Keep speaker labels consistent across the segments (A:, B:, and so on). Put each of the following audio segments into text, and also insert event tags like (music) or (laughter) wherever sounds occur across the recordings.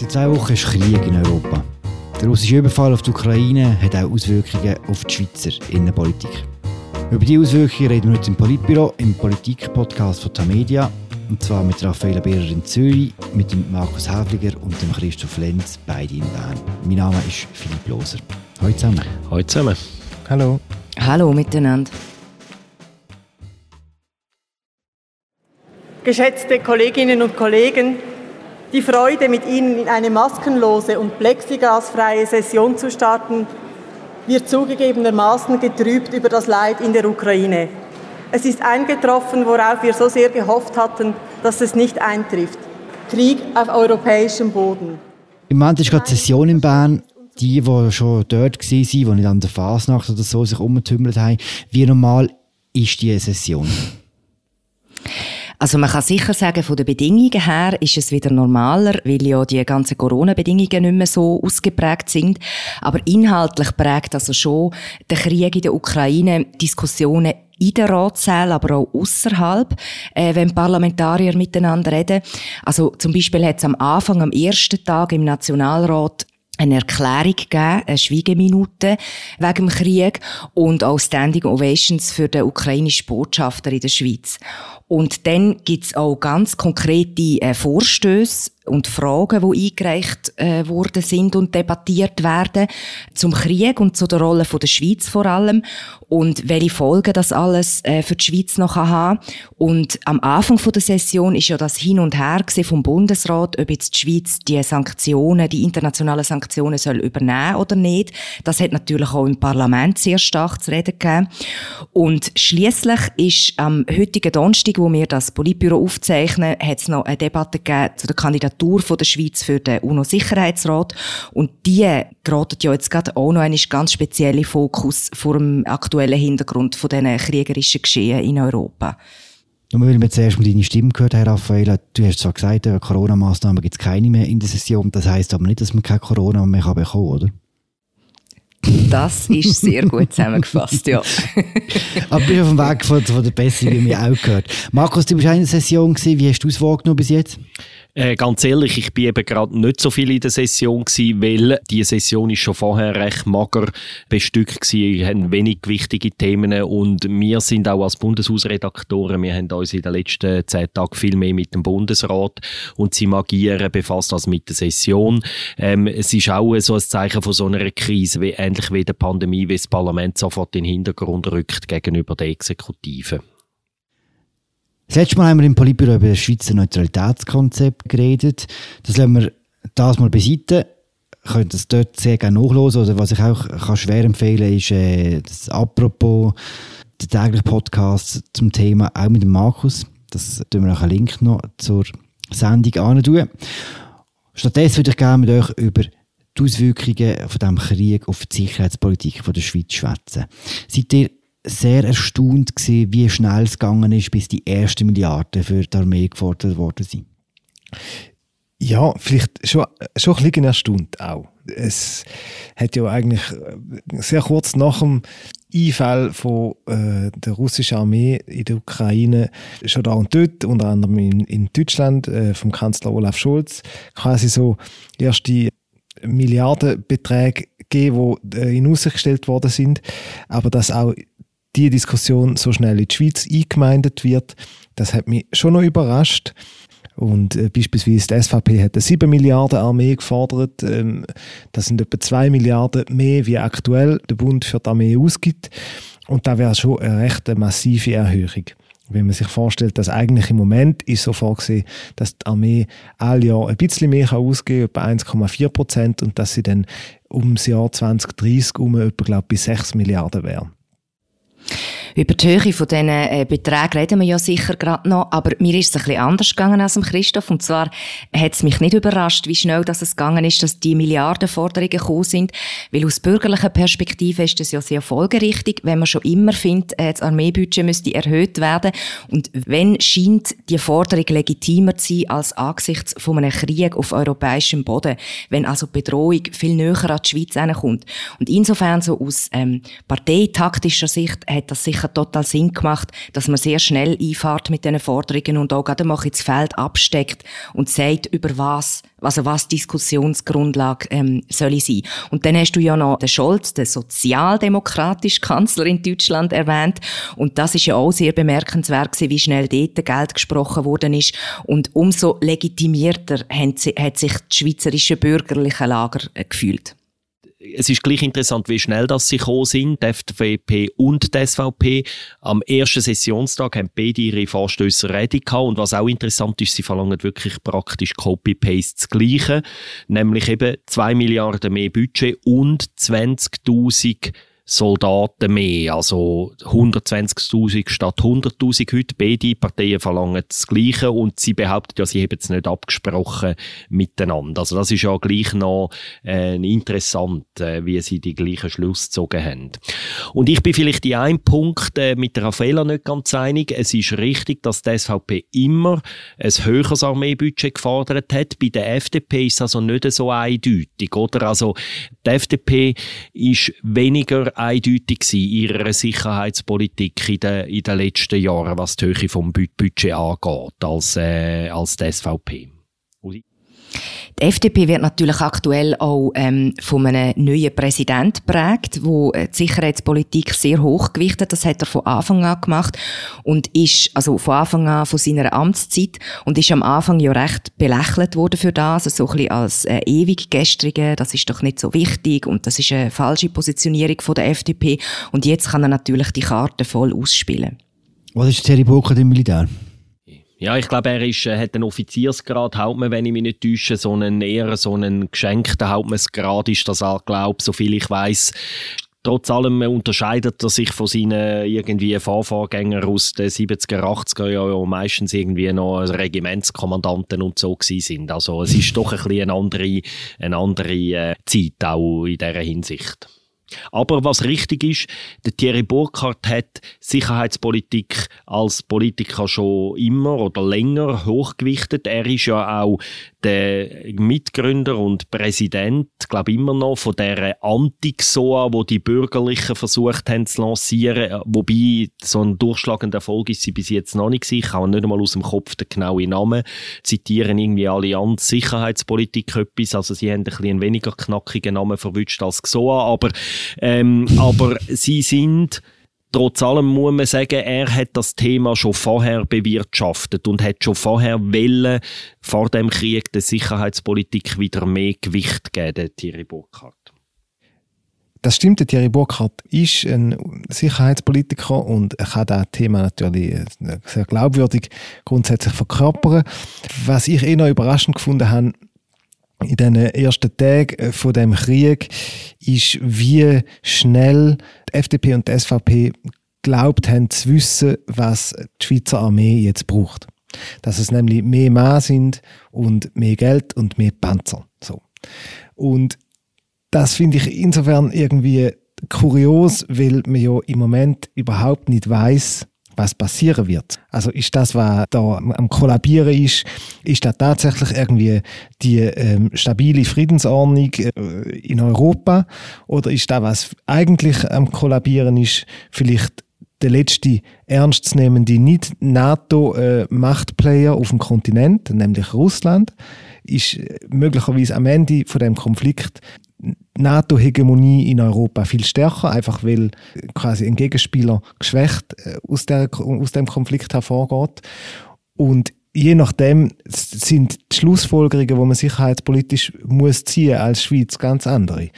A: Seit zwei Wochen ist Krieg in Europa. Der russische Überfall auf die Ukraine hat auch Auswirkungen auf die Schweizer Innenpolitik. Über diese Auswirkungen reden wir heute im Politbüro, im Politik-Podcast von Tamedia. Und zwar mit Raffaella Behrer in Zürich, mit dem Markus Häfliger und dem Christoph Lenz, beide in Bern. Mein Name ist Philipp Loser. Hallo zusammen.
B: Hallo zusammen.
C: Hallo.
D: Hallo miteinander.
E: Geschätzte Kolleginnen und Kollegen, die Freude, mit Ihnen in eine maskenlose und plexiglasfreie Session zu starten, wird zugegebenermaßen getrübt über das Leid in der Ukraine. Es ist eingetroffen, worauf wir so sehr gehofft hatten, dass es nicht eintrifft. Krieg auf europäischem Boden.
A: Im Moment ist gerade Session in Bern. Die, die schon dort waren, die nicht an der Fasnacht oder so sich umgetümmelt haben, wie normal ist diese Session?
D: Also man kann sicher sagen, von den Bedingungen her ist es wieder normaler, weil ja die ganzen Corona-Bedingungen nicht mehr so ausgeprägt sind. Aber inhaltlich prägt also schon der Krieg in der Ukraine Diskussionen in der Ratssaal, aber auch außerhalb, äh, wenn Parlamentarier miteinander reden. Also zum Beispiel hat es am Anfang, am ersten Tag im Nationalrat eine Erklärung gegeben, eine Schweigeminute wegen dem Krieg und auch Standing Ovations für den ukrainischen Botschafter in der Schweiz. Und dann gibt's auch ganz konkrete äh, Vorstöße und Fragen, die eingereicht äh, worden sind und debattiert werden zum Krieg und zu der Rolle der Schweiz vor allem und welche Folgen das alles äh, für die Schweiz noch haben. Und am Anfang der Session ist ja das Hin und Her vom Bundesrat, ob jetzt die Schweiz die Sanktionen, die internationalen Sanktionen soll übernehmen oder nicht. Das hat natürlich auch im Parlament sehr stark zu reden gegeben. Und schließlich ist am heutigen Donnerstag, wo wir das Politbüro aufzeichnen, hat es noch eine Debatte gegeben zu der Kandidatur Kandidatur von der Schweiz für den UNO-Sicherheitsrat. Und die geraten ja jetzt gerade auch noch einen ganz speziellen Fokus vor dem aktuellen Hintergrund von diesen kriegerischen Geschehen in Europa.
A: Nur weil wir zuerst mal deine Stimme gehört haben, Raffaella, du hast zwar gesagt, Corona-Massnahmen gibt es keine mehr in der Session, das heisst aber nicht, dass man keine Corona mehr bekommen kann, oder?
D: Das ist sehr gut zusammengefasst, ja. (laughs)
A: aber bist auf dem Weg von, von der Besserung, wie wir auch gehört. Markus, du bist auch in der Session gewesen. Wie hast du es wahrgenommen bis jetzt?
B: Äh, ganz ehrlich, ich bin eben gerade nicht so viel in der Session gewesen, weil die Session ist schon vorher recht mager bestückt gewesen, haben wenig wichtige Themen und wir sind auch als Bundeshausredaktoren, wir haben uns in den letzten zehn Tagen viel mehr mit dem Bundesrat und sie Agieren befasst als mit der Session. Ähm, es ist auch so ein Zeichen von so einer Krise, wie, ähnlich wie der Pandemie, wie das Parlament sofort in den Hintergrund rückt gegenüber der Exekutive.
A: Das letzte Mal haben wir im Politbüro über das Schweizer Neutralitätskonzept geredet. Das lassen wir das mal beiseite. Ihr könnt das dort sehr gerne nachlesen. Oder was ich auch kann schwer empfehlen ist äh, das Apropos, der tägliche Podcast zum Thema, auch mit dem Markus. Das tun wir auch einen Link noch zur Sendung an. Stattdessen würde ich gerne mit euch über die Auswirkungen von diesem Krieg auf die Sicherheitspolitik der Schweiz schwätzen. Seid ihr sehr erstaunt gewesen, wie schnell es gegangen ist, bis die ersten Milliarden für die Armee gefordert worden sind.
C: Ja, vielleicht schon, schon ein bisschen erstaunt auch. Es hat ja eigentlich äh, sehr kurz nach dem Einfall von äh, der russischen Armee in der Ukraine schon da und dort, unter anderem in, in Deutschland äh, vom Kanzler Olaf Scholz, quasi so erste Milliardenbeträge gegeben, die äh, in Aussicht gestellt worden sind, aber dass auch die Diskussion so schnell in die Schweiz eingemeindet wird. Das hat mich schon noch überrascht. Und äh, beispielsweise die SVP hat eine 7 Milliarden Armee gefordert. Ähm, das sind etwa 2 Milliarden mehr, wie aktuell der Bund für die Armee ausgibt. Und da wäre schon eine recht massive Erhöhung. Wenn man sich vorstellt, dass eigentlich im Moment ist so vorgesehen, dass die Armee all Jahr ein bisschen mehr ausgeben kann, etwa 1,4 Prozent, und dass sie dann ums Jahr 2030 um etwa, glaube ich, bis 6 Milliarden wären.
D: Über die Höhe von diesen äh, Beträgen reden wir ja sicher gerade noch, aber mir ist es ein bisschen anders gegangen als dem Christoph. Und zwar hat es mich nicht überrascht, wie schnell das es gegangen ist, dass die Milliardenforderungen gekommen sind, weil aus bürgerlicher Perspektive ist das ja sehr folgerichtig, wenn man schon immer findet, äh, das Armeebudget müsste erhöht werden. Und wenn scheint die Forderung legitimer zu sein als angesichts von einem Krieg auf europäischem Boden, wenn also die Bedrohung viel näher an die Schweiz kommt. Und insofern so aus ähm, parteitaktischer Sicht hat das sicher sicher total Sinn gemacht, dass man sehr schnell einfahrt mit diesen Forderungen und auch gerade mal ins Feld absteckt und sagt, über was, also was Diskussionsgrundlage ähm, soll sein. Und dann hast du ja noch den Scholz, den sozialdemokratischen Kanzler in Deutschland erwähnt. Und das ist ja auch sehr bemerkenswert gewesen, wie schnell dort Geld gesprochen worden ist. Und umso legitimierter hat sich das schweizerische bürgerliche Lager äh, gefühlt
B: es ist gleich interessant, wie schnell das sie gekommen sind, die FDP und die SVP. Am ersten Sessionstag haben beide ihre Vorstöße ready gehabt. Und was auch interessant ist, sie verlangen wirklich praktisch Copy-Paste das Gleiche. Nämlich eben 2 Milliarden mehr Budget und 20.000 Soldaten mehr, also 120.000 statt 100.000 heute. Beide Parteien verlangen das Gleiche und sie behaupten ja, sie haben es nicht abgesprochen miteinander. Also das ist ja gleich noch äh, interessant, äh, wie sie die gleichen Schluss gezogen haben. Und ich bin vielleicht in einem Punkt äh, mit der Raffaella nicht ganz einig. Es ist richtig, dass die SVP immer ein höheres Armeebudget gefordert hat. Bei der FDP ist es also nicht so eindeutig, oder? Also die FDP ist weniger eindeutig in ihrer Sicherheitspolitik in den, in den letzten Jahren, was die Höhe vom Budget angeht, als, äh, als die SVP.
D: Die FDP wird natürlich aktuell auch ähm, von einem neuen Präsident prägt, wo äh, die Sicherheitspolitik sehr hoch gewichtet. Das hat er von Anfang an gemacht und ist also von Anfang an von seiner Amtszeit und ist am Anfang ja recht belächelt worden für das, so ein bisschen als äh, ewig gestrige. Das ist doch nicht so wichtig und das ist eine falsche Positionierung von der FDP. Und jetzt kann er natürlich die Karte voll ausspielen.
A: Was ist Thierry Burkhardt im Militär?
B: Ja, ich glaube, er ist, äh, hat einen Offiziersgrad, Hauptmann, wenn ich mich nicht täusche, so einen eher so einen geschenkten Hauptmannsgrad ist das auch, glaube so viel ich weiß. Trotz allem unterscheidet er sich von seinen irgendwie Fahrvorgängern aus den 70er, 80er Jahren, die meistens irgendwie noch Regimentskommandanten und so sind. Also es ist doch ein bisschen eine andere, eine andere äh, Zeit auch in dieser Hinsicht. Aber was richtig ist, der Thierry Burkhardt hat Sicherheitspolitik als Politiker schon immer oder länger hochgewichtet. Er ist ja auch der Mitgründer und Präsident, glaube immer noch, von der Anti-XOA, wo die Bürgerlichen versucht haben zu lancieren. Wobei so ein durchschlagender Erfolg ist sie bis jetzt noch nicht Ich kann nicht einmal aus dem Kopf den genauen Namen zitieren. Irgendwie Allianz Sicherheitspolitik etwas. Also sie haben ein bisschen einen weniger knackigen Namen verwünscht als XOA. Aber, ähm, aber sie sind Trotz allem muss man sagen, er hat das Thema schon vorher bewirtschaftet und hat schon vorher wollen, vor dem Krieg der Sicherheitspolitik wieder mehr Gewicht geben, Thierry Burkhardt.
C: Das stimmt, Thierry Burkhardt ist ein Sicherheitspolitiker und er kann das Thema natürlich sehr glaubwürdig grundsätzlich verkörpern. Was ich eh noch überraschend gefunden habe, in den ersten Tagen von dem Krieg ist, wie schnell die FDP und die SVP glaubt haben zu wissen, was die Schweizer Armee jetzt braucht. Dass es nämlich mehr Mann sind und mehr Geld und mehr Panzer. So. Und das finde ich insofern irgendwie kurios, weil man ja im Moment überhaupt nicht weiß, was passieren wird. Also ist das, was da am Kollabieren ist, ist das tatsächlich irgendwie die ähm, stabile Friedensordnung äh, in Europa oder ist das, was eigentlich am Kollabieren ist, vielleicht der letzte ernstzunehmende Nicht-NATO-Machtplayer äh, auf dem Kontinent, nämlich Russland, ist möglicherweise am Ende von dem Konflikt NATO-Hegemonie in Europa viel stärker, einfach weil quasi ein Gegenspieler geschwächt äh, aus, der, aus dem Konflikt hervorgeht. Und je nachdem sind die Schlussfolgerungen, die man sicherheitspolitisch muss ziehen als Schweiz, ganz andere.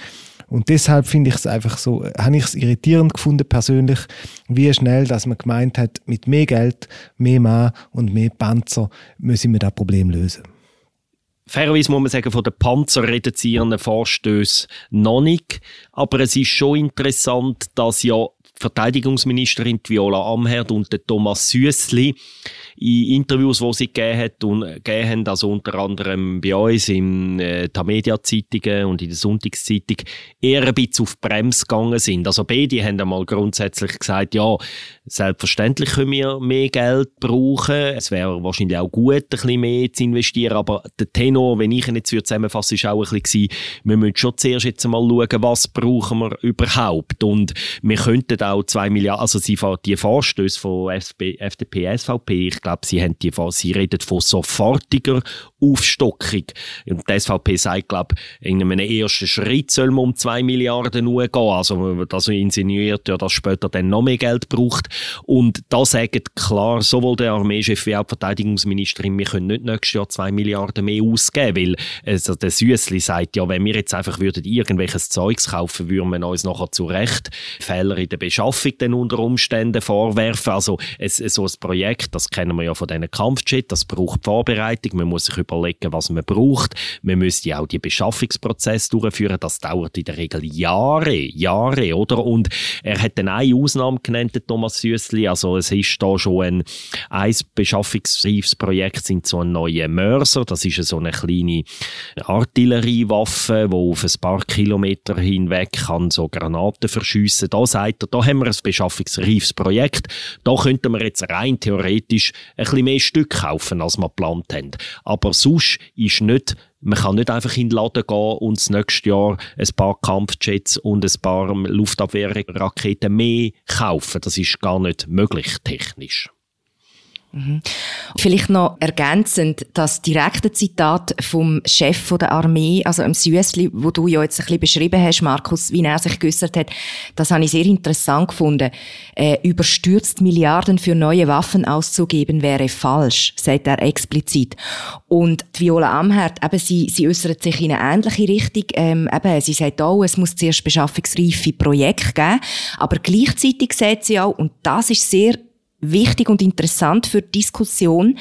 C: Und deshalb finde ich es einfach so, habe ich es irritierend gefunden persönlich, wie schnell, dass man gemeint hat, mit mehr Geld, mehr Mann und mehr Panzer müssen wir das Problem lösen.
B: Fairerweise muss man sagen, von den panzerreduzierenden Vorstößen noch nicht. Aber es ist schon interessant, dass ja Verteidigungsministerin Viola Amherd und der Thomas Süssli in Interviews, die sie gegeben, hat und, gegeben haben, also unter anderem bei uns in äh, der Media-Zeitungen und in der Sonntagszeitung, eher ein bisschen auf Bremse gegangen sind. Also beide haben einmal grundsätzlich gesagt, ja, selbstverständlich können wir mehr Geld brauchen. Es wäre wahrscheinlich auch gut, ein bisschen mehr zu investieren, aber der Tenor, wenn ich ihn jetzt zusammenfasse, ist auch ein bisschen, wir müssen schon zuerst jetzt mal schauen, was brauchen wir überhaupt und wir könnten auch zwei Milliarden, also sie, die Vorstöße von FDP, SVP, ich glaube, sie, haben die, sie reden von sofortiger Aufstockung. Und die SVP sagt, glaube in einem ersten Schritt soll man um zwei Milliarden nur gehen. Also das insinuiert ja, dass später dann noch mehr Geld braucht. Und da sagen klar sowohl der Armeechef wie auch die Verteidigungsministerin, wir können nicht nächstes Jahr zwei Milliarden mehr ausgeben, weil also der Süßli sagt ja, wenn wir jetzt einfach würden irgendwelches Zeugs kaufen, würden wir uns nachher zu Recht Fehler in der Beschaffung dann unter Umständen vorwerfen. Also es, so ein Projekt, das kennen wir ja von diesen Kampfjets, das braucht Vorbereitung, man muss sich überlegen, was man braucht, man müsste auch die Beschaffungsprozess durchführen, das dauert in der Regel Jahre, Jahre, oder? Und er hat dann eine Ausnahme genannt, Thomas Süßli, also es ist da schon ein, ein beschaffungsreifes Projekt, sind so ein neuer Mörser, das ist so eine kleine Artilleriewaffe, die auf ein paar Kilometer hinweg kann so Granaten verschiessen. Da sagt er, da haben wir ein beschaffungsreifes Projekt, da könnten wir jetzt rein theoretisch ein bisschen mehr Stück kaufen, als wir geplant haben. Aber sonst ist nicht man kann nicht einfach in den Laden gehen und das nächste Jahr ein paar Kampfjets und ein paar Luftabwehrraketen mehr kaufen. Das ist gar nicht möglich technisch.
D: Mhm. Vielleicht noch ergänzend, das direkte Zitat vom Chef der Armee, also im Süßli, wo du ja jetzt ein bisschen beschrieben hast, Markus, wie er sich geäußert hat, das habe ich sehr interessant gefunden. Äh, überstürzt Milliarden für neue Waffen auszugeben wäre falsch, sagt er explizit. Und Viola Amherd, eben, sie, sie äußert sich in eine ähnliche Richtung. Ähm, eben, sie sagt auch, es muss zuerst beschaffungsreife Projekte geben, aber gleichzeitig sagt sie auch, und das ist sehr wichtig und interessant für Diskussion.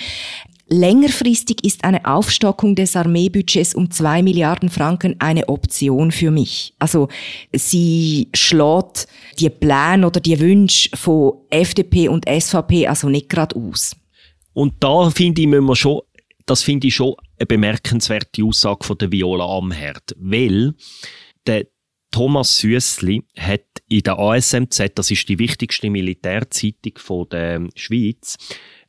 D: Längerfristig ist eine Aufstockung des Armeebudgets um zwei Milliarden Franken eine Option für mich. Also sie schlägt die Pläne oder die Wünsche von FDP und SVP also nicht gerade aus.
B: Und da finde ich, müssen schon, das finde ich schon eine bemerkenswerte Aussage von der Viola Amherd, weil der Thomas Süssli hat in der ASMZ, das ist die wichtigste Militärzeitung der Schweiz,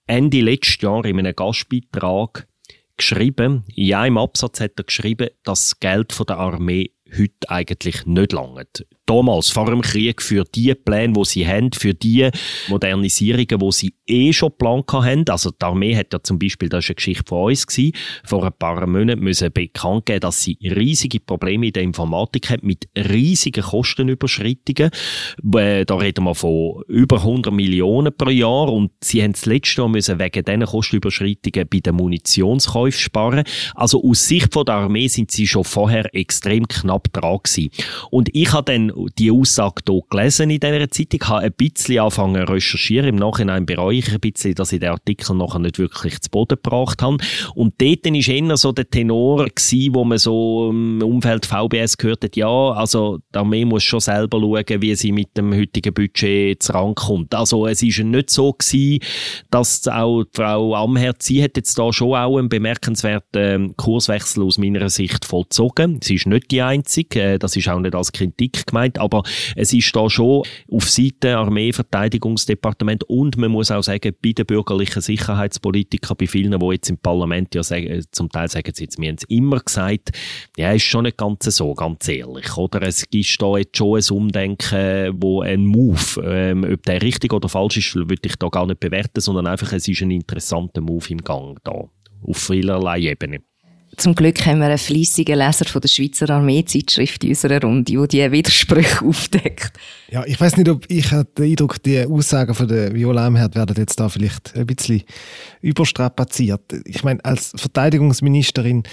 B: Ende letztes Jahr in einem Gastbeitrag geschrieben, in einem Absatz hat er geschrieben, dass das Geld der Armee heute eigentlich nicht langt damals, vor dem Krieg, für die Pläne, die sie haben, für die Modernisierungen, die sie eh schon geplant haben. Also die Armee hat ja zum Beispiel, das war eine Geschichte von uns, gewesen, vor ein paar Monaten müssen bekannt geben, dass sie riesige Probleme in der Informatik haben, mit riesigen Kostenüberschreitungen. Äh, da reden wir von über 100 Millionen pro Jahr und sie haben das letzte Jahr müssen wegen diesen Kostenüberschreitungen bei den Munitionskäufen sparen. Also aus Sicht von der Armee sind sie schon vorher extrem knapp dran gewesen. Und ich habe dann die Aussage hier gelesen in dieser Zeitung, habe ein bisschen angefangen zu recherchieren. Im Nachhinein bereue ich ein bisschen, dass ich den Artikel nachher nicht wirklich zu Boden gebracht habe. Und dort war eher so der Tenor, gewesen, wo man so im Umfeld VBS gehört hat, ja, also die Armee muss schon selber schauen, wie sie mit dem heutigen Budget rankommt. Also es war nicht so gewesen, dass auch Frau Amherd, sie hat jetzt da schon auch einen bemerkenswerten ähm, Kurswechsel aus meiner Sicht vollzogen. Sie ist nicht die Einzige, äh, das ist auch nicht als Kritik gemeint gemeint, aber es ist da schon auf Seite Armee, Verteidigungsdepartement und man muss auch sagen, bei den bürgerlichen Sicherheitspolitikern, bei vielen, die jetzt im Parlament ja sagen, zum Teil sagen sie jetzt, wir haben es immer gesagt, ja, ist schon nicht ganz so, ganz ehrlich, oder? Es gibt da jetzt schon ein Umdenken, wo ein Move, ähm, ob der richtig oder falsch ist, würde ich da gar nicht bewerten, sondern einfach, es ist ein interessanter Move im Gang da, auf vielerlei Ebenen.
D: Zum Glück haben wir einen fleissigen Leser von der Schweizer Armeezeitschrift in unserer Runde, der diese Widersprüche (laughs) aufdeckt.
C: Ja, ich weiß nicht, ob ich den Eindruck, die Aussagen von der Viola Emherd werden jetzt da vielleicht ein bisschen überstrapaziert. Ich meine, als Verteidigungsministerin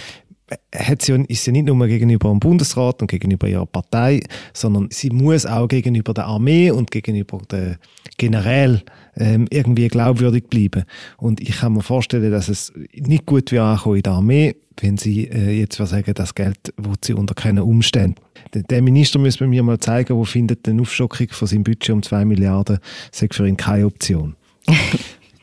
C: hat sie, ist sie nicht nur gegenüber dem Bundesrat und gegenüber ihrer Partei, sondern sie muss auch gegenüber der Armee und gegenüber der Generäl ähm, irgendwie glaubwürdig bleiben. Und ich kann mir vorstellen, dass es nicht gut wird ankommen in der Armee, wenn sie äh, jetzt sagen, das Geld wo sie unter keinen Umständen. Der, Minister muss mir mal zeigen, wo findet eine Aufstockung von seinem Budget um 2 Milliarden, sagt für ihn keine Option. (laughs)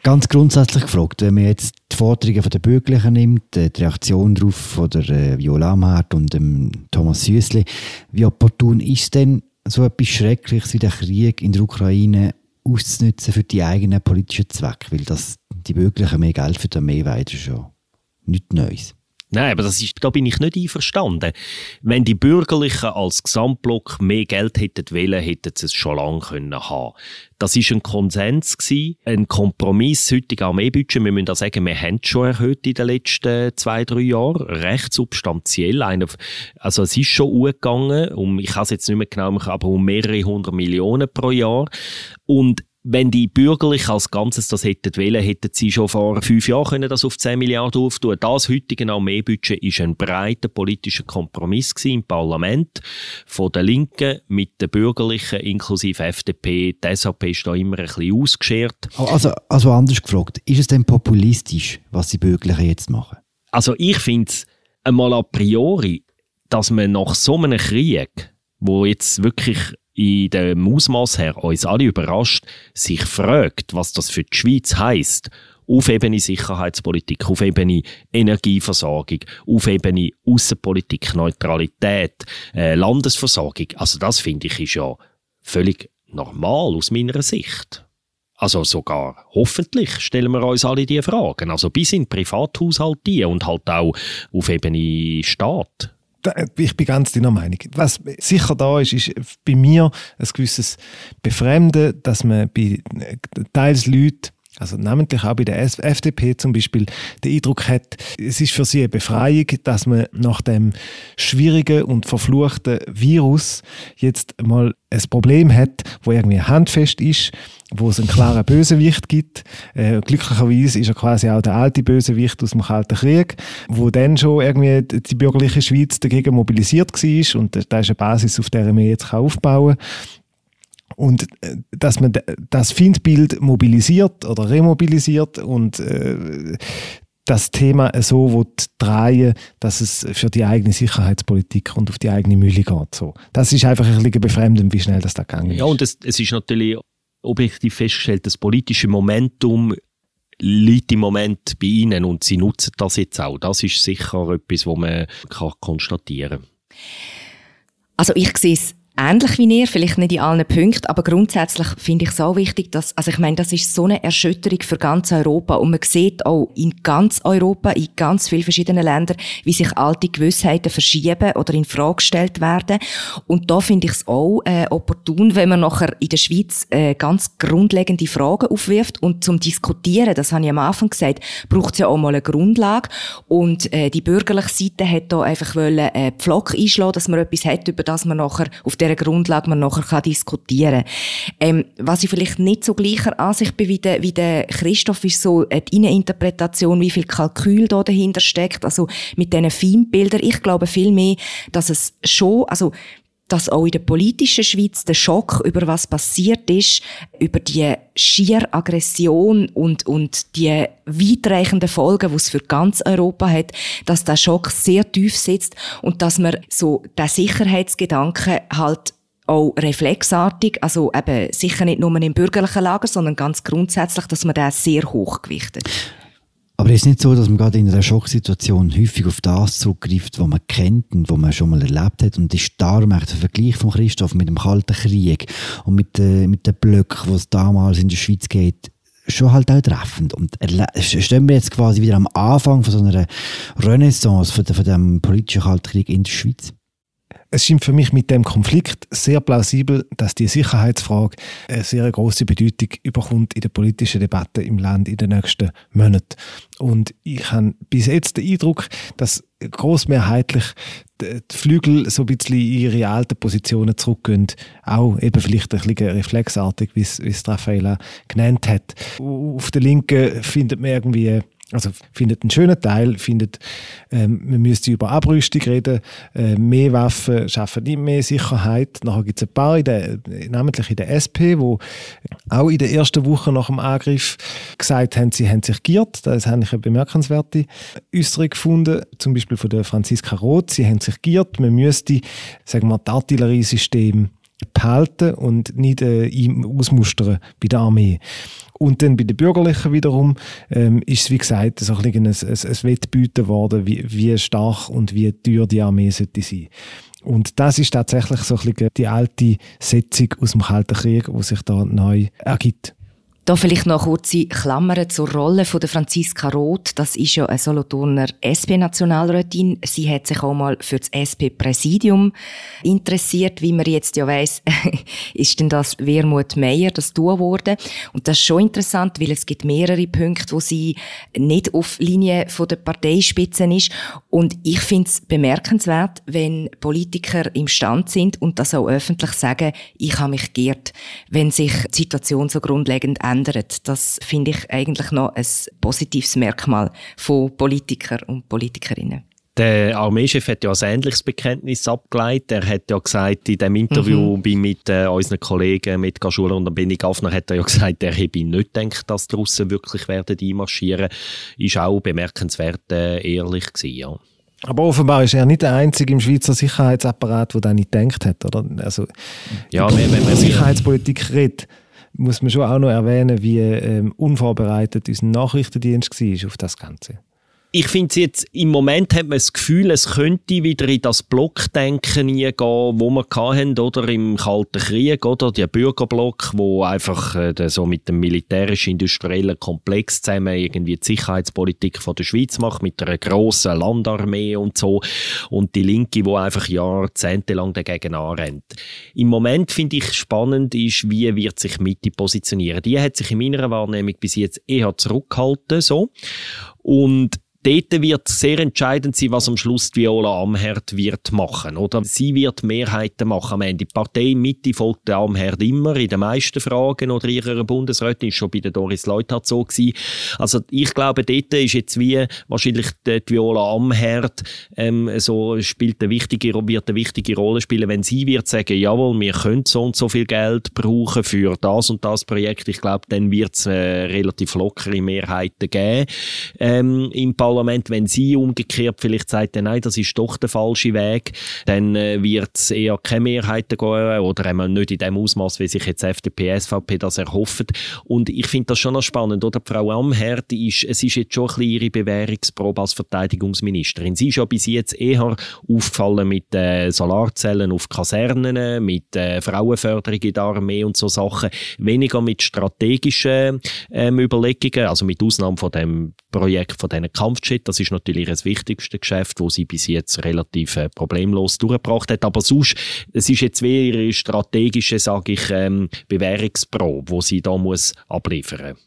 A: Ganz grundsätzlich gefragt, wenn man jetzt die Forderungen der Bürgerlichen nimmt, äh, die Reaktion darauf von der äh, Viola Amherd und dem Thomas Süssli, wie opportun ist denn so etwas Schreckliches wie der Krieg in der Ukraine auszunutzen für die eigenen politischen Zwecke? Weil das, die Bürgerlichen mehr Geld für die Armee weiter schon nichts Neues.
B: Nein, aber das ist, da bin ich nicht einverstanden. Wenn die Bürgerlichen als Gesamtblock mehr Geld hätten wollen, hätten sie es schon lange können haben. Das ist ein Konsens gewesen, ein Kompromiss. Heutige Armeebudget, wir müssen da sagen, wir haben es schon erhöht in den letzten zwei, drei Jahren, recht substanziell. Also es ist schon umgegangen, um, ich kann es jetzt nicht mehr genau aber um mehrere hundert Millionen pro Jahr. Und wenn die Bürgerlichen als Ganzes das hätten wollen, hätten sie schon vor fünf Jahren können das auf 10 Milliarden auftun. Das heutige Armeebudget ist ein breiter politischer Kompromiss im Parlament von der Linken mit den Bürgerlichen inklusive FDP. Die SAP ist da immer ein bisschen ausgeschert.
A: Also, also anders gefragt, ist es denn populistisch, was die Bürgerlichen jetzt machen?
B: Also ich finde es einmal a priori, dass man nach so einem Krieg, wo jetzt wirklich in dem Ausmaß her uns alle überrascht, sich fragt, was das für die Schweiz heißt, auf Ebene Sicherheitspolitik, auf Ebene Energieversorgung, auf Ebene Außenpolitik, Neutralität, äh, Landesversorgung. Also das finde ich ist ja völlig normal aus meiner Sicht. Also sogar hoffentlich stellen wir uns alle diese Fragen. Also bis in Privathaushalt die und halt auch auf Ebene Staat
C: ich bin ganz deiner Meinung. Was sicher da ist, ist bei mir ein gewisses Befremden, dass man bei teils Leuten also namentlich auch bei der FDP zum Beispiel, den Eindruck hat, es ist für sie eine Befreiung, dass man nach dem schwierigen und verfluchten Virus jetzt mal ein Problem hat, wo irgendwie handfest ist, wo es einen klaren Bösewicht gibt. Äh, glücklicherweise ist er quasi auch der alte Bösewicht aus dem Kalten Krieg, wo dann schon irgendwie die bürgerliche Schweiz dagegen mobilisiert war und da ist eine Basis, auf der man jetzt aufbauen kann. Und äh, dass man das Findbild mobilisiert oder remobilisiert und äh, das Thema so drehen dass es für die eigene Sicherheitspolitik und auf die eigene Mühle geht. So. Das ist einfach ein bisschen befremdend, wie schnell das da gegangen ist.
B: Ja, und es, es ist natürlich objektiv festgestellt, das politische Momentum liegt im Moment bei ihnen und sie nutzen das jetzt auch. Das ist sicher etwas, was man kann konstatieren kann.
D: Also ich sehe es ähnlich wie ihr, vielleicht nicht in allen Punkten, aber grundsätzlich finde ich es auch wichtig, dass, also ich meine, das ist so eine Erschütterung für ganz Europa und man sieht auch in ganz Europa, in ganz vielen verschiedenen Ländern, wie sich alte Gewissheiten verschieben oder in Frage gestellt werden. Und da finde ich es auch äh, opportun, wenn man nachher in der Schweiz äh, ganz grundlegende Fragen aufwirft und zum Diskutieren, das habe ich am Anfang gesagt, braucht es ja auch mal eine Grundlage. Und äh, die bürgerliche Seite hat da einfach wollen, äh, Pflock einschlagen, dass man etwas hat, über das man nachher auf der dieser Grundlage man nachher kann diskutieren kann. Ähm, was ich vielleicht nicht so gleicher Ansicht bin wie der, wie der Christoph, ist so die Inneninterpretation, wie viel Kalkül da dahinter steckt, also mit diesen Feindbildern. Ich glaube viel mehr, dass es schon, also dass auch in der politischen Schweiz der Schock über was passiert ist, über die schier Aggression und, und die weitreichenden Folgen, die es für ganz Europa hat, dass der Schock sehr tief sitzt und dass man so der Sicherheitsgedanke halt auch reflexartig, also eben sicher nicht nur im bürgerlichen Lager, sondern ganz grundsätzlich, dass man das sehr hoch gewichtet.
A: Aber es ist nicht so, dass man gerade in einer Schocksituation häufig auf das zugreift, was man kennt und was man schon mal erlebt hat. Und ist darum der Vergleich von Christoph mit dem Kalten Krieg und mit, äh, mit den Blöcken, was es damals in der Schweiz geht, schon halt auch treffend. Und stehen wir jetzt quasi wieder am Anfang von so einer Renaissance von, von dem politischen Kalten Krieg in der Schweiz?
C: Es scheint für mich mit dem Konflikt sehr plausibel, dass die Sicherheitsfrage eine sehr große Bedeutung überkommt in der politischen Debatte im Land in den nächsten Monaten. Und ich habe bis jetzt den Eindruck, dass großmehrheitlich die Flügel so ein bisschen in ihre alten Positionen zurückgehen. Auch eben vielleicht ein bisschen reflexartig, wie es, wie es Raffaella genannt hat. Auf der Linken findet man irgendwie also findet einen schönen Teil, findet, ähm, man müsste über Abrüstung reden, äh, mehr Waffen schaffen nicht mehr Sicherheit. Nachher gibt es ein paar, in der, namentlich in der SP, wo auch in der ersten Woche nach dem Angriff gesagt haben, sie haben sich giert. Das habe ich eine bemerkenswerte Äußerung gefunden, zum Beispiel von der Franziska Roth. Sie haben sich giert, man müsste, sagen wir, das Artilleriesystem behalten und nicht äh, ausmustern bei der Armee. Und dann bei den Bürgerlichen wiederum ähm, ist es, wie gesagt, so ein, ein, ein, ein Wettbieten geworden, wie, wie stark und wie teuer die Armee sollte sein. Und das ist tatsächlich so ein bisschen die alte Setzung aus dem Kalten Krieg, die sich da neu ergibt.
D: Da vielleicht noch kurze Klammern zur Rolle von der Franziska Roth. Das ist ja eine Solothurner SP-Nationalrätin. Sie hat sich auch mal für das SP-Präsidium interessiert. Wie man jetzt ja weiss, (laughs) ist denn das Wermut Meyer, das Duo wurde. Und das ist schon interessant, weil es gibt mehrere Punkte, wo sie nicht auf Linie von der Parteispitze ist. Und ich finde es bemerkenswert, wenn Politiker im Stand sind und das auch öffentlich sagen, ich habe mich geirrt, wenn sich die Situation so grundlegend ändert ändert. Das finde ich eigentlich noch ein positives Merkmal von Politikern und Politikerinnen.
B: Der Armeechef hat ja ein ähnliches Bekenntnis abgeleitet. Er hat ja gesagt, in dem Interview mhm. mit äh, unseren Kollegen, mit Gaschuler und Benny Gaffner, hat er ja gesagt, er hätte nicht gedacht, dass die Russen wirklich werden einmarschieren. Ist auch bemerkenswert äh, ehrlich gewesen, ja.
C: Aber offenbar ist er nicht der Einzige im Schweizer Sicherheitsapparat, der das nicht gedacht hat, oder? Also, ja, wenn, wenn man Sicherheitspolitik redet, muss man schon auch noch erwähnen, wie ähm, unvorbereitet unser Nachrichtendienst war auf das Ganze
B: ich finde jetzt, im Moment hat man das Gefühl, es könnte wieder in das Blockdenken gehen, wo wir hatten, oder im Kalten Krieg, oder der Bürgerblock, wo einfach äh, so mit dem militärisch-industriellen Komplex zusammen irgendwie die Sicherheitspolitik von der Schweiz macht, mit einer grossen Landarmee und so, und die Linke, wo einfach jahrzehntelang dagegen anrennt. Im Moment finde ich spannend ist, wie wird sich Mitte positionieren. Die hat sich in meiner Wahrnehmung bis jetzt eher zurückgehalten, so. Und dort wird sehr entscheidend sein, was am Schluss die Viola Amherd wird machen. Oder sie wird Mehrheiten machen am Ende. Die Partei Mitte folgt der Amherd immer in den meisten Fragen oder ihrer Bundesrätin. Ist schon bei der Doris Leuthard so gewesen. Also ich glaube, dort ist jetzt wie wahrscheinlich die Viola Amherd ähm, so spielt eine wichtige, wird eine wichtige Rolle spielen, wenn sie wird sagen, jawohl, wir können so und so viel Geld brauchen für das und das Projekt. Ich glaube, dann wird es äh, relativ lockere Mehrheiten geben ähm, im Parlament Parlament, wenn sie umgekehrt vielleicht sagt, nein, das ist doch der falsche Weg, dann äh, wird es eher keine Mehrheiten geben oder einmal nicht in dem Ausmaß, wie sich jetzt FDP, SVP das erhoffen. Und ich finde das schon noch spannend, oder? Frau Amherd ist, es ist jetzt schon ein bisschen ihre Bewährungsprobe als Verteidigungsministerin. Sie ist ja bis jetzt eher aufgefallen mit äh, Solarzellen auf Kasernen, mit äh, Frauenförderung in der Armee und so Sachen, weniger mit strategischen ähm, Überlegungen, also mit Ausnahme von dem Projekt von diesen Kampfjet. Das ist natürlich das wichtigste Geschäft, wo sie bis jetzt relativ äh, problemlos durchgebracht hat. Aber sonst, es ist jetzt wie ihre strategische, sage ich, ähm, Bewährungsprobe, wo sie da muss abliefern muss.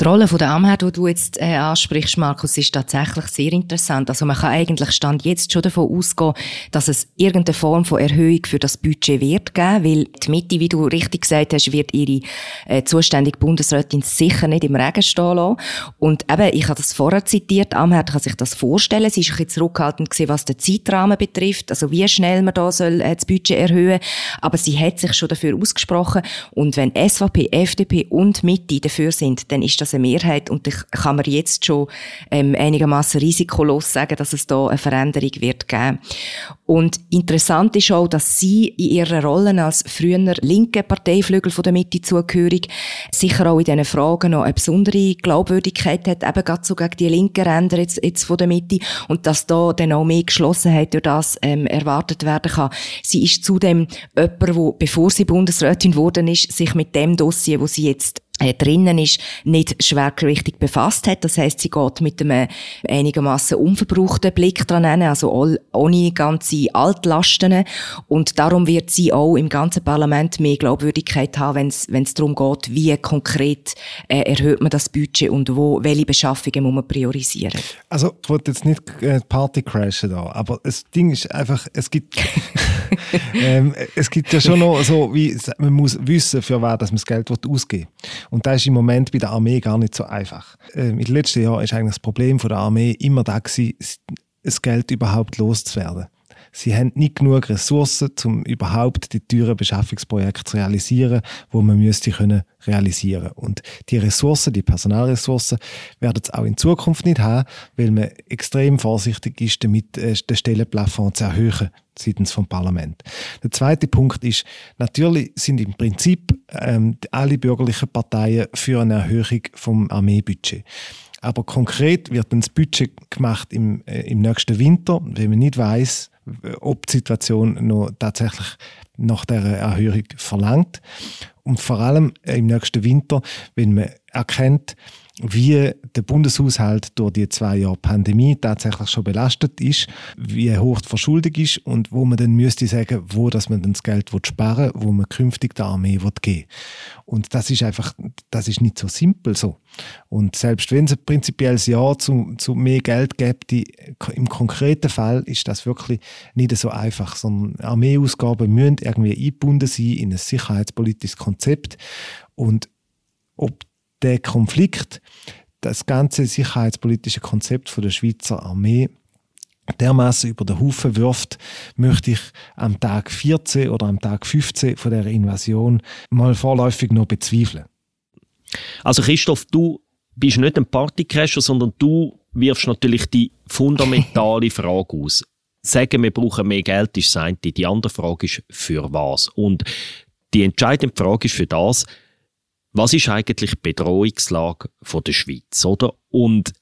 D: Die Rolle der Amherd, die du jetzt äh, ansprichst, Markus, ist tatsächlich sehr interessant. Also man kann eigentlich Stand jetzt schon davon ausgehen, dass es irgendeine Form von Erhöhung für das Budget wird geben, weil die Mitte, wie du richtig gesagt hast, wird ihre äh, zuständige Bundesrätin sicher nicht im Regen stehen lassen. Und eben, ich habe das vorher zitiert, Amherd kann sich das vorstellen. Sie ist ein bisschen zurückhaltend gewesen, was den Zeitrahmen betrifft, also wie schnell man da soll äh, das Budget erhöhen. Aber sie hat sich schon dafür ausgesprochen. Und wenn SVP, FDP und Mitte dafür sind, dann ist das eine Mehrheit und ich kann mir jetzt schon ähm, einigermaßen risikolos sagen, dass es da eine Veränderung wird geben. Und interessant ist auch, dass sie in ihrer Rolle als früher linke Parteiflügel von der Mitte zugehörig sicher auch in diesen Fragen noch eine besondere Glaubwürdigkeit hat, eben gerade so gegen die linken Ränder jetzt, jetzt von der Mitte und dass da dann auch mehr Geschlossenheit durch das ähm, erwartet werden kann. Sie ist zudem jemand, wo, bevor sie Bundesrätin geworden ist, sich mit dem Dossier, wo sie jetzt drinnen ist, nicht schwergewichtig befasst hat. Das heißt, sie geht mit einem einigermaßen unverbrauchten Blick dran hin, also all, ohne ganze Altlasten. Und darum wird sie auch im ganzen Parlament mehr Glaubwürdigkeit haben, wenn es darum geht, wie konkret äh, erhöht man das Budget und wo, welche Beschaffungen muss man priorisieren.
C: Also, ich wollte jetzt nicht äh, Party crashen da, aber das Ding ist einfach, es gibt, (laughs) (laughs) ähm, es gibt ja schon noch so, wie, man muss wissen, für wer das man das Geld ausgeben will. Und das ist im Moment bei der Armee gar nicht so einfach. Ähm, in den letzten Jahren ist eigentlich das Problem von der Armee immer da gewesen, das Geld überhaupt loszuwerden. Sie haben nicht genug Ressourcen, um überhaupt die teuren Beschaffungsprojekte zu realisieren, wo man müsste können realisieren. Und die Ressourcen, die Personalressourcen, werden es auch in Zukunft nicht haben, weil man extrem vorsichtig ist, damit äh, den Stellenplafond zu erhöhen seitens vom Parlament. Der zweite Punkt ist, natürlich sind im Prinzip ähm, alle bürgerlichen Parteien für eine Erhöhung vom Armeebudget. Aber konkret wird dann das Budget gemacht im, äh, im nächsten Winter, wenn man nicht weiß, ob die Situation noch tatsächlich nach der Erhöhung verlangt. Und vor allem im nächsten Winter, wenn man erkennt, wie der Bundeshaushalt durch die zwei Jahre Pandemie tatsächlich schon belastet ist, wie hoch die Verschuldung ist und wo man dann müsste sagen, wo dass man das Geld sparen will, wo man künftig der Armee will geben Und das ist einfach, das ist nicht so simpel so. Und selbst wenn es ein prinzipielles Ja zu, zu mehr Geld gibt, im konkreten Fall ist das wirklich nicht so einfach, sondern Armeeausgaben müssen irgendwie eingebunden sein in ein sicherheitspolitisches Konzept und ob der Konflikt, das ganze sicherheitspolitische Konzept von der Schweizer Armee dermaßen über den Haufen wirft, möchte ich am Tag 14 oder am Tag 15 von der Invasion mal vorläufig noch bezweifeln.
B: Also Christoph, du bist nicht ein Partycrasher, sondern du wirfst natürlich die fundamentale (laughs) Frage aus. Sagen, wir brauchen mehr Geld, ist das eine. Die andere Frage ist, für was? Und die entscheidende Frage ist für das, was ist eigentlich die Bedrohungslage der Schweiz, oder? Und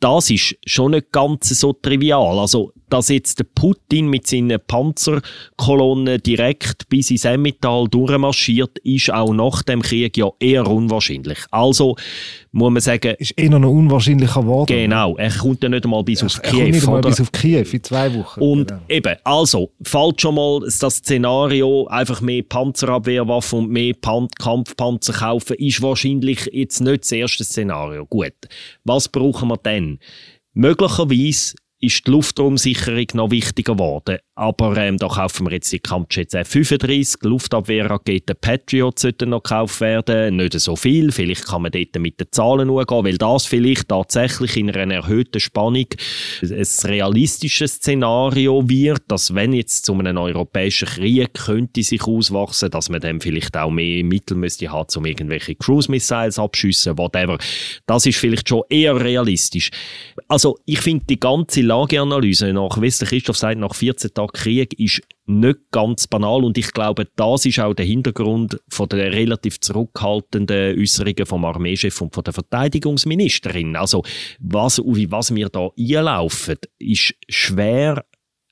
B: das ist schon nicht ganz so trivial. Also, dass jetzt der Putin mit seinen Panzerkolonnen direkt bis ins Emmental durchmarschiert, ist auch nach dem Krieg ja eher unwahrscheinlich. Also, muss man sagen...
C: Ist eher noch unwahrscheinlicher geworden.
B: Genau, er kommt ja nicht einmal bis
C: er
B: auf Kiew.
C: Nicht einmal bis auf Kiew, in zwei Wochen.
B: Und genau. eben, also, fällt schon mal das Szenario, einfach mehr Panzerabwehrwaffen und mehr Pan Kampfpanzer kaufen, ist wahrscheinlich jetzt nicht das erste Szenario. Gut, was brauchen wir denn? Möglicherweise ist die Luftraumsicherung noch wichtiger geworden. Aber ähm, da kaufen wir jetzt die Kampfjets F-35, Luftabwehrraketen Patriot sollten noch gekauft werden. Nicht so viel, vielleicht kann man dort mit den Zahlen umgehen, weil das vielleicht tatsächlich in einer erhöhten Spannung ein realistisches Szenario wird, dass wenn jetzt zu einem europäischen Krieg könnte sich auswachsen, dass man dann vielleicht auch mehr Mittel müsste haben, um irgendwelche Cruise-Missiles abschiessen, whatever. Das ist vielleicht schon eher realistisch. Also ich finde die ganze Lageanalyse nach, wie Christoph sagt, nach 14 Tagen Krieg ist nicht ganz banal und ich glaube, das ist auch der Hintergrund von der relativ zurückhaltenden Äußerungen vom Armeechef und von der Verteidigungsministerin. Also was, wie was wir da einlaufen, ist schwer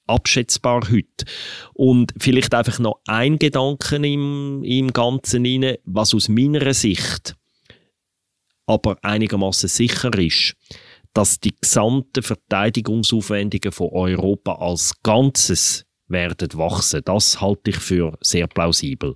B: abschätzbar heute. Und vielleicht einfach noch ein Gedanken im, im Ganzen rein, was aus meiner Sicht aber einigermaßen sicher ist dass die gesamten Verteidigungsaufwendungen von Europa als Ganzes werden wachsen. Das halte ich für sehr plausibel.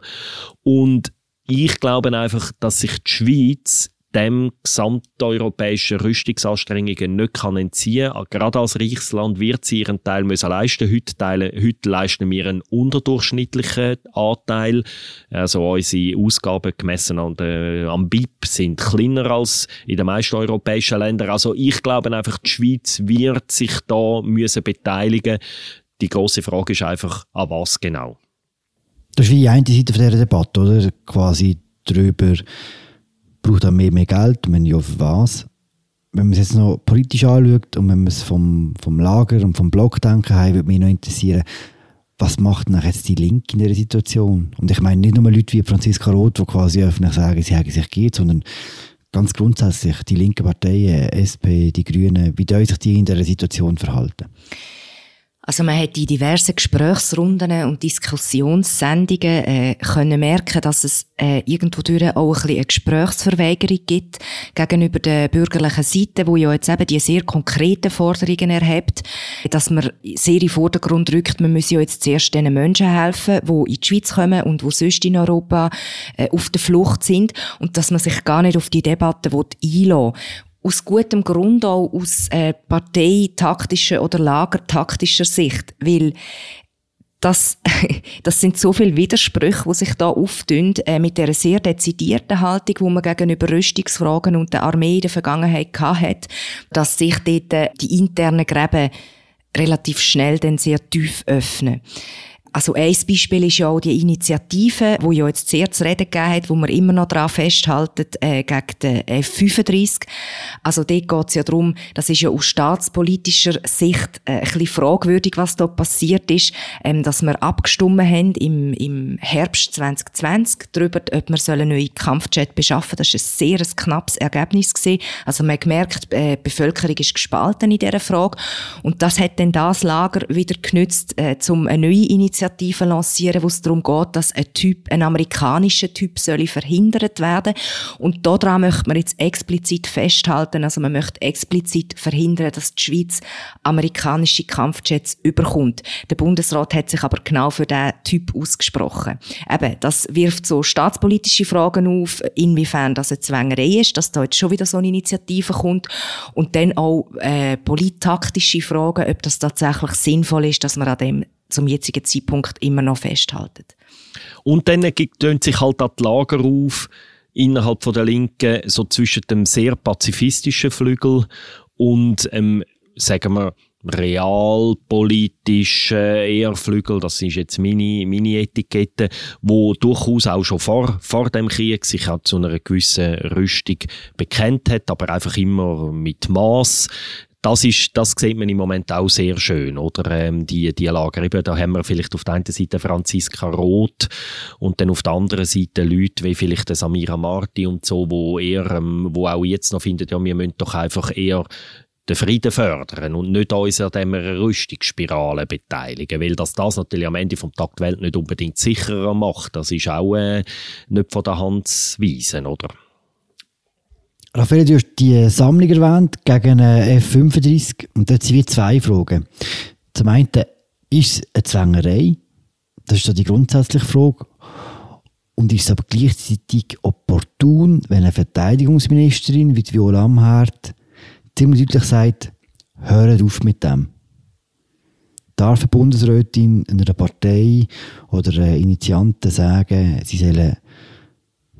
B: Und ich glaube einfach, dass sich die Schweiz dem gesamteuropäischen Rüstungsanstrengungen nicht entziehen kann. Gerade als Reichsland wird sie ihren Teil müssen leisten. Heute, heute leisten wir einen unterdurchschnittlichen Anteil. Also unsere Ausgaben gemessen an der, am BIP sind kleiner als in den meisten europäischen Ländern. Also ich glaube einfach, die Schweiz wird sich da müssen beteiligen. Die große Frage ist einfach, an was genau?
A: Das ist wie die eine Seite dieser Debatte, oder? Quasi darüber, braucht auch mehr, mehr Geld. Wenn ja, für was? Wenn man es jetzt noch politisch anschaut und wenn man es vom, vom Lager und vom Block denken haben, würde mich noch interessieren, was macht denn jetzt die Linke in dieser Situation? Und ich meine nicht nur Leute wie Franziska Roth, die quasi öffentlich sagen, sie haben sich geht, sondern ganz grundsätzlich die linken Parteien, SP, die Grünen, wie sollen sich die in dieser Situation verhalten?
D: Also man hat in diversen Gesprächsrunden und Diskussionssendungen äh, können merken, dass es äh, irgendwo durch auch ein bisschen eine Gesprächsverweigerung gibt gegenüber der bürgerlichen Seite, wo ja jetzt eben die sehr konkreten Forderungen erhebt, dass man sehr in den Vordergrund rückt, man muss ja jetzt zuerst den Menschen helfen, die in die Schweiz kommen und wo sonst in Europa äh, auf der Flucht sind und dass man sich gar nicht auf die Debatte einlassen will aus gutem Grund auch aus äh, parteitaktischer oder lagertaktischer Sicht, weil das, (laughs) das sind so viele Widersprüche, die sich da auftun, äh, mit der sehr dezidierten Haltung, die man gegenüber Rüstungsfragen und der Armee in der Vergangenheit hat, dass sich dort äh, die internen Gräben relativ schnell dann sehr tief öffnen. Also ein Beispiel ist ja auch die Initiative, wo ja jetzt sehr zu reden gegeben hat, wo man immer noch daran festhalten, äh, gegen den F-35. Also dort geht es ja darum, das ist ja aus staatspolitischer Sicht äh, ein bisschen fragwürdig, was da passiert ist, ähm, dass wir abgestimmt haben im, im Herbst 2020 darüber, ob wir einen neuen Kampfjet beschaffen Das war ein sehr knappes Ergebnis. Gewesen. Also man hat gemerkt, äh, die Bevölkerung ist gespalten in dieser Frage. Und das hat dann das Lager wieder genützt, äh, um eine neue Initiative Initiative lancieren, wo es darum geht, dass ein Typ, ein amerikanischer Typ soll verhindert werden. Und daran möchte man jetzt explizit festhalten, also man möchte explizit verhindern, dass die Schweiz amerikanische Kampfjets überkommt. Der Bundesrat hat sich aber genau für diesen Typ ausgesprochen. Eben, das wirft so staatspolitische Fragen auf, inwiefern das eine Zwängerei ist, dass da jetzt schon wieder so eine Initiative kommt. Und dann auch äh, polittaktische Fragen, ob das tatsächlich sinnvoll ist, dass man an dem zum jetzigen Zeitpunkt immer noch festhalten.
B: Und dann tönen sich halt die Lager auf, innerhalb von der Linken, so zwischen dem sehr pazifistischen Flügel und, ähm, sagen wir, realpolitischen eher Flügel, das ist jetzt meine, meine Etikette, wo durchaus auch schon vor, vor dem Krieg sich auch zu einer gewissen Rüstung bekennt hat, aber einfach immer mit Maß das ist, das sieht man im Moment auch sehr schön, oder? Ähm, die, die Lager. Eben, da haben wir vielleicht auf der einen Seite Franziska Roth und dann auf der anderen Seite Leute wie vielleicht der Samira Marti und so, wo eher, ähm, wo auch jetzt noch finden, ja, wir müssen doch einfach eher den Frieden fördern und nicht uns an dieser Rüstungsspirale beteiligen, weil das, das natürlich am Ende vom Tag die Welt nicht unbedingt sicherer macht. Das ist auch äh, nicht von der Hand zu weisen, oder?
A: Raphael, du hast die Sammlung erwähnt gegen eine F-35 und dort sind wir zwei Fragen. Zum einen, ist es eine Zwängerei? Das ist so die grundsätzliche Frage. Und ist es aber gleichzeitig opportun, wenn eine Verteidigungsministerin wie Viola Amherd ziemlich deutlich sagt, hört auf mit dem? Darf eine Bundesrätin einer Partei oder einer Initianten sagen, sie sollen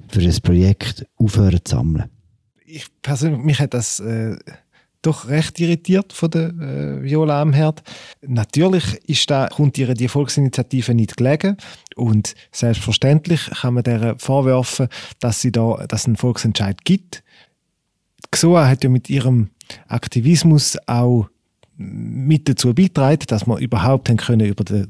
A: für das Projekt aufhören zu sammeln?
C: Ich persönlich, mich hat das äh, doch recht irritiert von der äh, Viola Amherd. Natürlich ist da, kommt ihr die Volksinitiative nicht gelegen und selbstverständlich kann man der vorwerfen, dass sie da, dass einen Volksentscheid gibt. XOA hat ja mit ihrem Aktivismus auch mit dazu beitragen, dass wir überhaupt haben können über die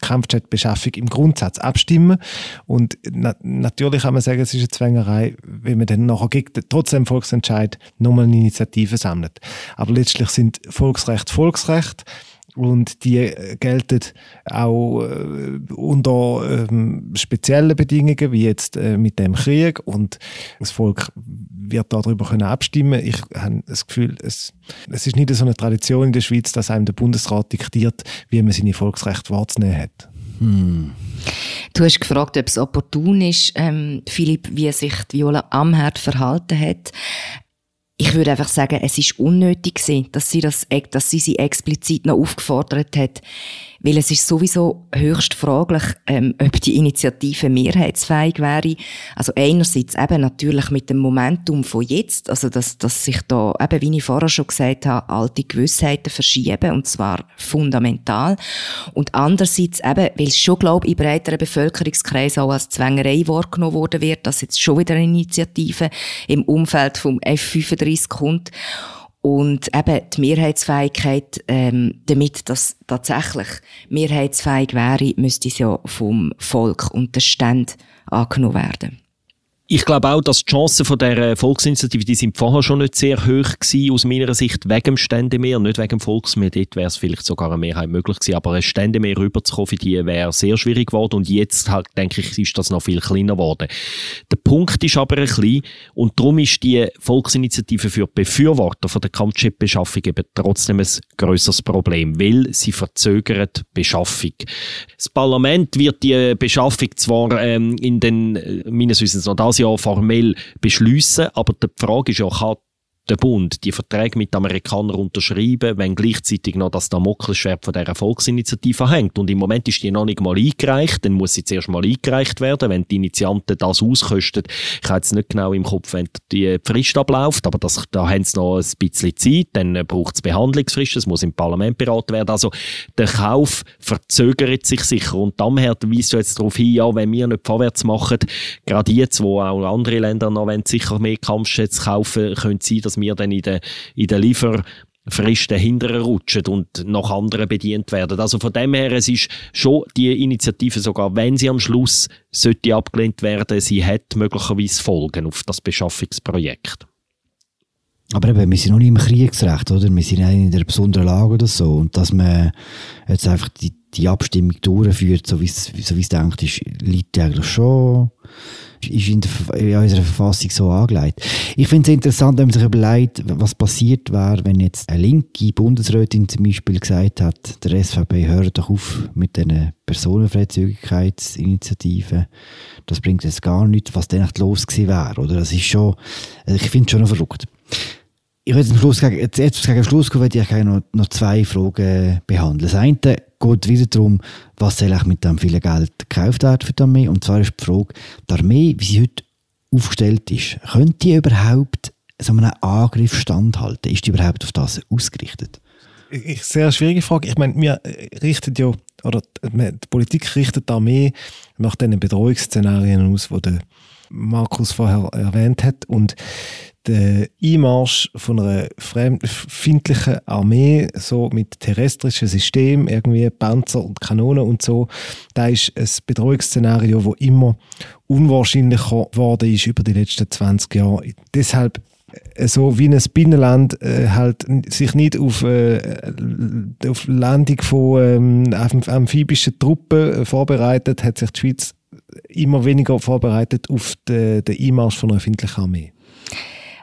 C: Kampfjet-Beschaffung im Grundsatz abstimmen und na natürlich kann man sagen, es ist eine Zwängerei, wenn man dann nachher gegen trotzdem Volksentscheid nochmal eine Initiative sammelt. Aber letztlich sind Volksrecht Volksrecht und die äh, gelten auch äh, unter ähm, speziellen Bedingungen, wie jetzt äh, mit dem Krieg und das Volk wird darüber können abstimmen. Ich habe das Gefühl, es, es ist nicht so eine Tradition in der Schweiz, dass einem der Bundesrat diktiert, wie man seine Volksrechte wahrzunehmen hat. Hm.
D: Du hast gefragt, ob es opportun ist, ähm, Philipp, wie sich Viola Amherd verhalten hat ich würde einfach sagen, es ist unnötig gewesen, dass sie das, dass sie sie explizit noch aufgefordert hat, weil es ist sowieso höchst fraglich, ähm, ob die Initiative mehrheitsfähig wäre. Also einerseits eben natürlich mit dem Momentum von jetzt, also dass, dass sich da eben, wie ich vorher schon gesagt habe, alte Gewissheiten verschieben und zwar fundamental. Und andererseits eben, weil es schon, glaube ich, in breiteren Bevölkerungskreisen auch als Zwängerei wahrgenommen worden wird, dass jetzt schon wieder eine Initiative im Umfeld vom F35 kommt. Und eben die Mehrheitsfähigkeit, ähm, damit das tatsächlich mehrheitsfähig wäre, müsste es ja vom Volk und den Ständen angenommen werden.
B: Ich glaube auch, dass die Chancen von der Volksinitiative, die sind vorher schon nicht sehr hoch gewesen, aus meiner Sicht, wegen dem Ständemeer, nicht wegen dem Volksmeer. Dort wäre es vielleicht sogar eine Mehrheit möglich gewesen, aber ein Ständemeer rüberzukommen für die wäre sehr schwierig geworden und jetzt halt, denke ich, ist das noch viel kleiner geworden. Der Punkt ist aber ein bisschen, und darum ist die Volksinitiative für Befürworter der Kampfjet-Beschaffung eben trotzdem ein grösseres Problem, weil sie verzögert Beschaffung. Das Parlament wird die Beschaffung zwar ähm, in den, äh, meines Wissens noch das Jahr formell beschließen, aber die Frage ist ja, kann der Bund die Verträge mit Amerikanern unterschreiben, wenn gleichzeitig noch das Damoklesschwert von dieser Volksinitiative hängt. Und im Moment ist die noch nicht mal eingereicht, dann muss sie zuerst mal eingereicht werden, wenn die Initianten das auskosten. Ich habe jetzt nicht genau im Kopf, wenn die Frist abläuft, aber das, da haben sie noch ein bisschen Zeit, dann braucht es Behandlungsfrist, es muss im Parlament beraten werden. Also der Kauf verzögert sich sicher und daher weist du jetzt darauf hin, ja, wenn wir nicht vorwärts machen, gerade jetzt, wo auch andere Länder noch sicher mehr Kampfschätze kaufen, könnte es sein, dass wir dann in den, in den Lieferfristen hinterher rutschen und nach anderen bedient werden. Also von dem her, es ist schon die Initiative, sogar wenn sie am Schluss sollte abgelehnt werden, sie hat möglicherweise Folgen auf das Beschaffungsprojekt.
A: Aber eben, wir sind noch nicht im Kriegsrecht, oder? Wir sind in einer besonderen Lage oder so. Und dass man jetzt einfach die, die Abstimmung durchführt, so wie es, so wie es denkt, ist, liegt eigentlich schon ist in, der, in unserer Verfassung so angelegt. Ich finde es interessant, wenn man sich überlegt, was passiert wäre, wenn jetzt eine linke Bundesrätin zum Beispiel gesagt hat, der SVP hört doch auf mit diesen Personenfreizügigkeitsinitiativen. Das bringt jetzt gar nichts, was dann los gewesen wäre. Oder? Das ist schon, also ich finde es schon verrückt. Ich würde jetzt, Schluss, jetzt, jetzt gegen Schluss kommen, ich noch, noch zwei Fragen behandeln. Das eine geht wieder darum, was soll eigentlich mit dem vielen Geld gekauft werden für die Armee. Und zwar ist die Frage, die Armee, wie sie heute aufgestellt ist, könnte die überhaupt so einen Angriff standhalten? Ist die überhaupt auf das ausgerichtet?
C: Ich, sehr schwierige Frage. Ich meine, wir richten ja, oder die Politik richtet die Armee nach den Bedrohungsszenarien aus, die Markus vorher erwähnt hat. Und der Einmarsch von einer fremdfindlichen Armee, so mit terrestrischen Systemen, irgendwie Panzer und Kanonen und so, da ist ein Bedrohungsszenario, wo immer unwahrscheinlicher geworden ist über die letzten 20 Jahre. Deshalb äh, so wie ein Binnenland äh, halt sich nicht auf, äh, auf Landung von ähm, amphibischen Truppen äh, vorbereitet, hat sich die Schweiz immer weniger vorbereitet auf den, den Einmarsch von einer findlichen Armee.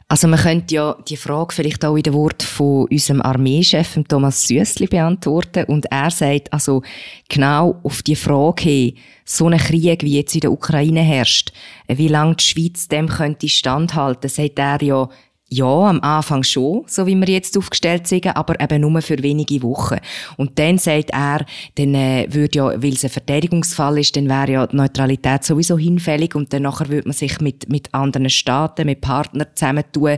D: Also man könnte ja die Frage vielleicht auch in den Wort von unserem Armeechef Thomas Süssli beantworten. Und er sagt also genau auf die Frage hin, so ein Krieg wie jetzt in der Ukraine herrscht, wie lange die Schweiz dem könnte standhalten, sagt er ja ja, am Anfang schon, so wie wir jetzt aufgestellt sind, aber eben nur für wenige Wochen. Und dann sagt er, dann äh, würde ja, weil es ein Verteidigungsfall ist, dann wäre ja die Neutralität sowieso hinfällig und dann nachher würde man sich mit, mit anderen Staaten, mit Partnern zusammentun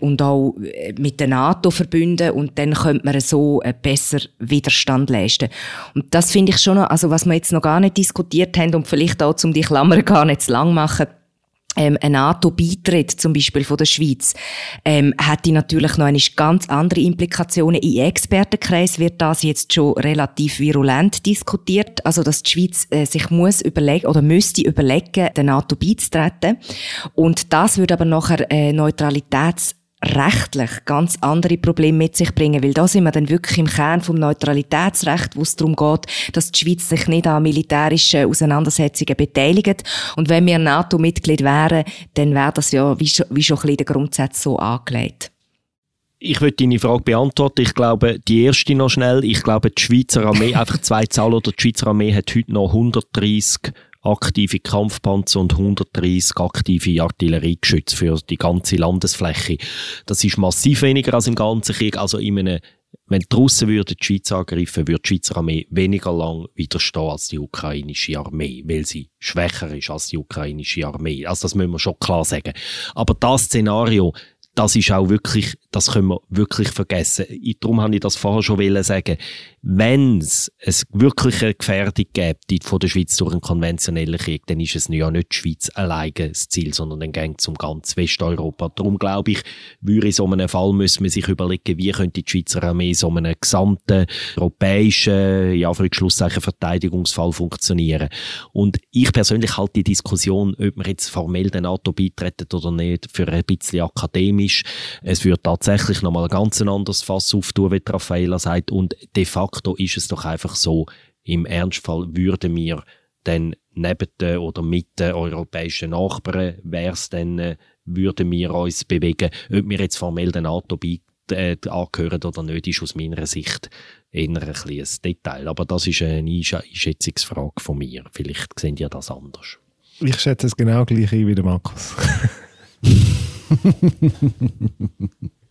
D: und auch äh, mit der NATO verbünden und dann könnte man so besser Widerstand leisten. Und das finde ich schon noch, also was wir jetzt noch gar nicht diskutiert haben und vielleicht auch, um die Klammern gar nicht zu lang machen, ähm, ein NATO-Beitritt zum Beispiel von der Schweiz ähm, hätte natürlich noch eine ganz andere Implikationen. Im Expertenkreis wird das jetzt schon relativ virulent diskutiert, also dass die Schweiz äh, sich muss überlegen oder müsste überlegen, der NATO beizutreten. Und das würde aber nachher äh, Neutralitäts rechtlich ganz andere Probleme mit sich bringen, weil da sind wir dann wirklich im Kern vom Neutralitätsrecht, wo es darum geht, dass die Schweiz sich nicht an militärischen Auseinandersetzungen beteiligt. Und wenn wir NATO-Mitglied wären, dann wäre das ja wie schon, wie schon ein bisschen der Grundsatz so angelegt.
B: Ich würde deine Frage beantworten. Ich glaube, die erste noch schnell. Ich glaube, die Schweizer Armee, (laughs) einfach zwei Zahlen, oder die Schweizer Armee hat heute noch 130 aktive Kampfpanzer und 130 aktive Artilleriegeschütze für die ganze Landesfläche. Das ist massiv weniger als im ganzen Krieg. Also in einem, wenn die Russen würden die Schweiz angreifen, würde die Schweizer Armee weniger lang widerstehen als die ukrainische Armee, weil sie schwächer ist als die ukrainische Armee. Also das müssen wir schon klar sagen. Aber das Szenario, das ist auch wirklich, das können wir wirklich vergessen. Darum habe ich das vorher schon sagen wenn es wirklich eine Gefährdung gibt von der Schweiz durch einen konventionellen Krieg, dann ist es ja nicht die Schweiz alleine das Ziel, sondern dann geht es um ganz Westeuropa. Darum glaube ich, würde in so einem Fall müssen wir sich überlegen, wie könnte die Schweizer Armee so einem gesamten europäischen, ja, für Schlusszeichen Verteidigungsfall funktionieren. Und ich persönlich halte die Diskussion, ob man jetzt formell der NATO beitreten oder nicht, für ein bisschen akademisch. Es würde tatsächlich nochmal ein ganz anderes Fass auftun, wie Raffaella sagt, und de facto facto ist es doch einfach so, im Ernstfall würden wir dann neben den oder mit den europäischen Nachbarn, wäre es dann, äh, würden wir uns bewegen. Ob wir jetzt formell den NATO äh, angehören oder nicht, ist aus meiner Sicht eher ein, ein Detail. Aber das ist eine Einschätzungsfrage von mir. Vielleicht sehen ihr das anders.
C: Ich schätze es genau gleich ein wie der Markus. (laughs)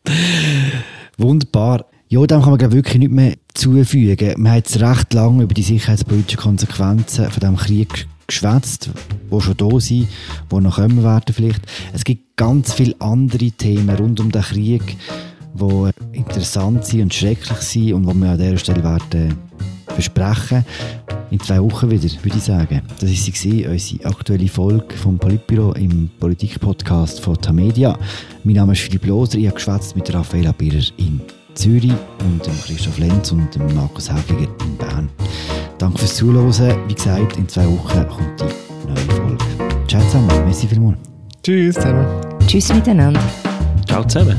C: (laughs)
A: Wunderbar. Ja, dem kann man glaube wirklich nicht mehr zufügen. Man hat jetzt recht lange über die sicherheitspolitischen Konsequenzen von diesem Krieg geschwätzt, die schon da sind, die noch kommen werden vielleicht. Es gibt ganz viele andere Themen rund um den Krieg, die interessant sind und schrecklich sind und die wir an dieser Stelle werden besprechen. In zwei Wochen wieder, würde ich sagen. Das war sie, unsere aktuelle Folge vom Politbüro im Politik-Podcast von Tamedia. Mein Name ist Philipp Loser, ich habe geschwätzt mit Raffaella Birrer in Zürich und dem Christoph Lenz und dem Markus Häfiger in Bern. Danke fürs Zuhören. Wie gesagt, in zwei Wochen kommt die neue Folge. Ciao zusammen, merci vielmals.
C: Tschüss zusammen.
D: Tschüss miteinander.
B: Ciao zusammen.